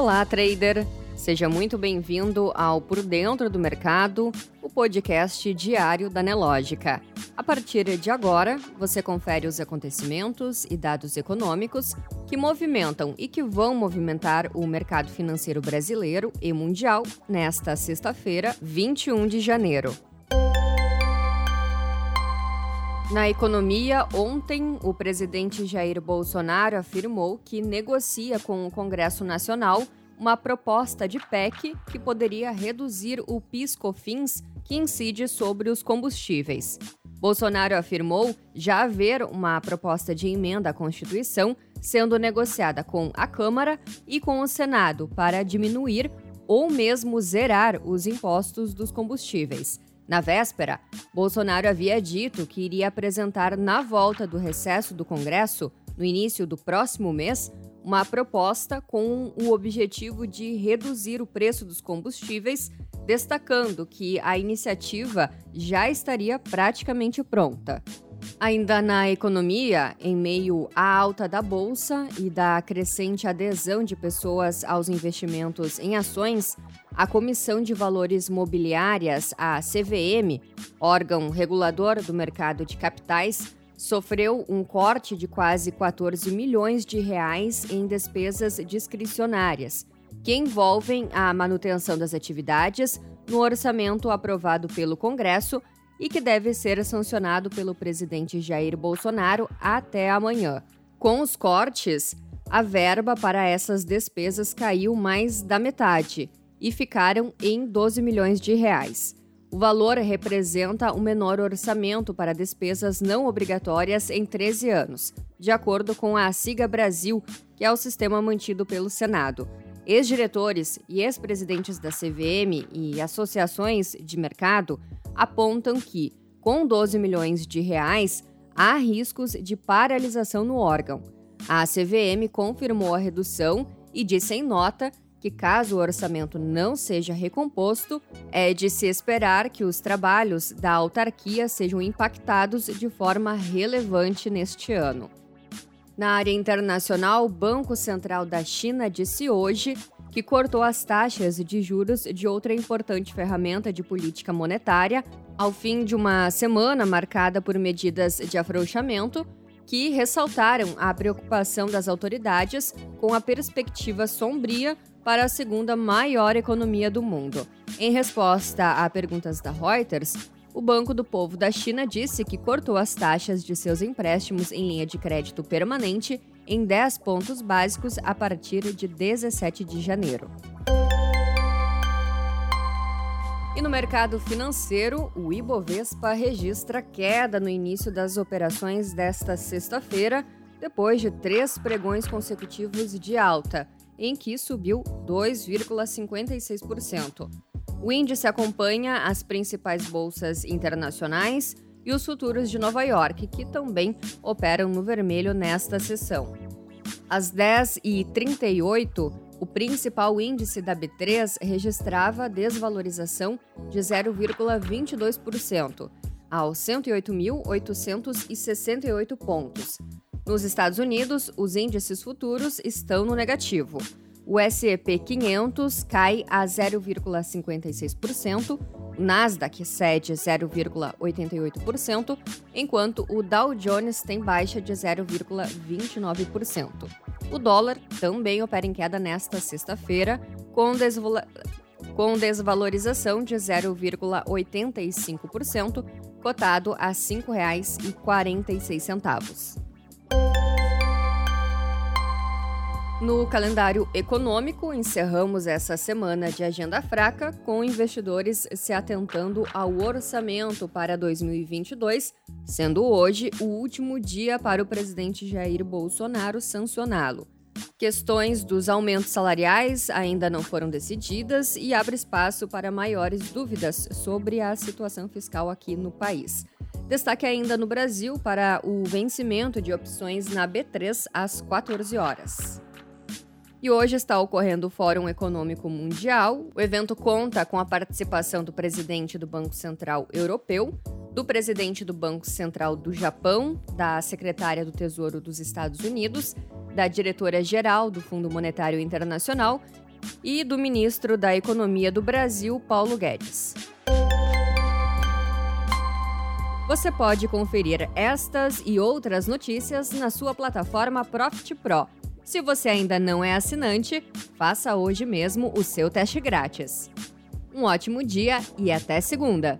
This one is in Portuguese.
Olá, trader! Seja muito bem-vindo ao Por Dentro do Mercado, o podcast diário da Nelógica. A partir de agora, você confere os acontecimentos e dados econômicos que movimentam e que vão movimentar o mercado financeiro brasileiro e mundial nesta sexta-feira, 21 de janeiro. Na economia, ontem, o presidente Jair Bolsonaro afirmou que negocia com o Congresso Nacional uma proposta de PEC que poderia reduzir o PIS/COFINS que incide sobre os combustíveis. Bolsonaro afirmou já haver uma proposta de emenda à Constituição sendo negociada com a Câmara e com o Senado para diminuir ou mesmo zerar os impostos dos combustíveis. Na véspera, Bolsonaro havia dito que iria apresentar na volta do recesso do Congresso, no início do próximo mês, uma proposta com o objetivo de reduzir o preço dos combustíveis, destacando que a iniciativa já estaria praticamente pronta. Ainda na economia, em meio à alta da bolsa e da crescente adesão de pessoas aos investimentos em ações, a Comissão de Valores Mobiliárias, a CVM, órgão regulador do mercado de capitais, sofreu um corte de quase 14 milhões de reais em despesas discricionárias, que envolvem a manutenção das atividades no orçamento aprovado pelo Congresso e que deve ser sancionado pelo presidente Jair Bolsonaro até amanhã. Com os cortes, a verba para essas despesas caiu mais da metade e ficaram em 12 milhões de reais. O valor representa o menor orçamento para despesas não obrigatórias em 13 anos, de acordo com a Siga Brasil, que é o sistema mantido pelo Senado. Ex-diretores e ex-presidentes da CVM e associações de mercado apontam que, com 12 milhões de reais, há riscos de paralisação no órgão. A CVM confirmou a redução e disse em nota que, caso o orçamento não seja recomposto, é de se esperar que os trabalhos da autarquia sejam impactados de forma relevante neste ano. Na área internacional, o Banco Central da China disse hoje que cortou as taxas de juros de outra importante ferramenta de política monetária, ao fim de uma semana marcada por medidas de afrouxamento que ressaltaram a preocupação das autoridades com a perspectiva sombria para a segunda maior economia do mundo. Em resposta a perguntas da Reuters, o Banco do Povo da China disse que cortou as taxas de seus empréstimos em linha de crédito permanente em 10 pontos básicos a partir de 17 de janeiro. E no mercado financeiro, o Ibovespa registra queda no início das operações desta sexta-feira, depois de três pregões consecutivos de alta em que subiu 2,56%. O índice acompanha as principais bolsas internacionais e os futuros de Nova York, que também operam no vermelho nesta sessão. Às 10h38, o principal índice da B3 registrava desvalorização de 0,22%, aos 108.868 pontos, nos Estados Unidos, os índices futuros estão no negativo. O S&P 500 cai a 0,56%, o Nasdaq cede 0,88%, enquanto o Dow Jones tem baixa de 0,29%. O dólar também opera em queda nesta sexta-feira, com, com desvalorização de 0,85%, cotado a R$ 5,46. No calendário econômico, encerramos essa semana de agenda fraca com investidores se atentando ao orçamento para 2022, sendo hoje o último dia para o presidente Jair Bolsonaro sancioná-lo. Questões dos aumentos salariais ainda não foram decididas e abre espaço para maiores dúvidas sobre a situação fiscal aqui no país. Destaque ainda no Brasil para o vencimento de opções na B3 às 14 horas. E hoje está ocorrendo o Fórum Econômico Mundial. O evento conta com a participação do presidente do Banco Central Europeu, do presidente do Banco Central do Japão, da secretária do Tesouro dos Estados Unidos, da diretora-geral do Fundo Monetário Internacional e do ministro da Economia do Brasil, Paulo Guedes. Você pode conferir estas e outras notícias na sua plataforma Profit Pro. Se você ainda não é assinante, faça hoje mesmo o seu teste grátis. Um ótimo dia e até segunda!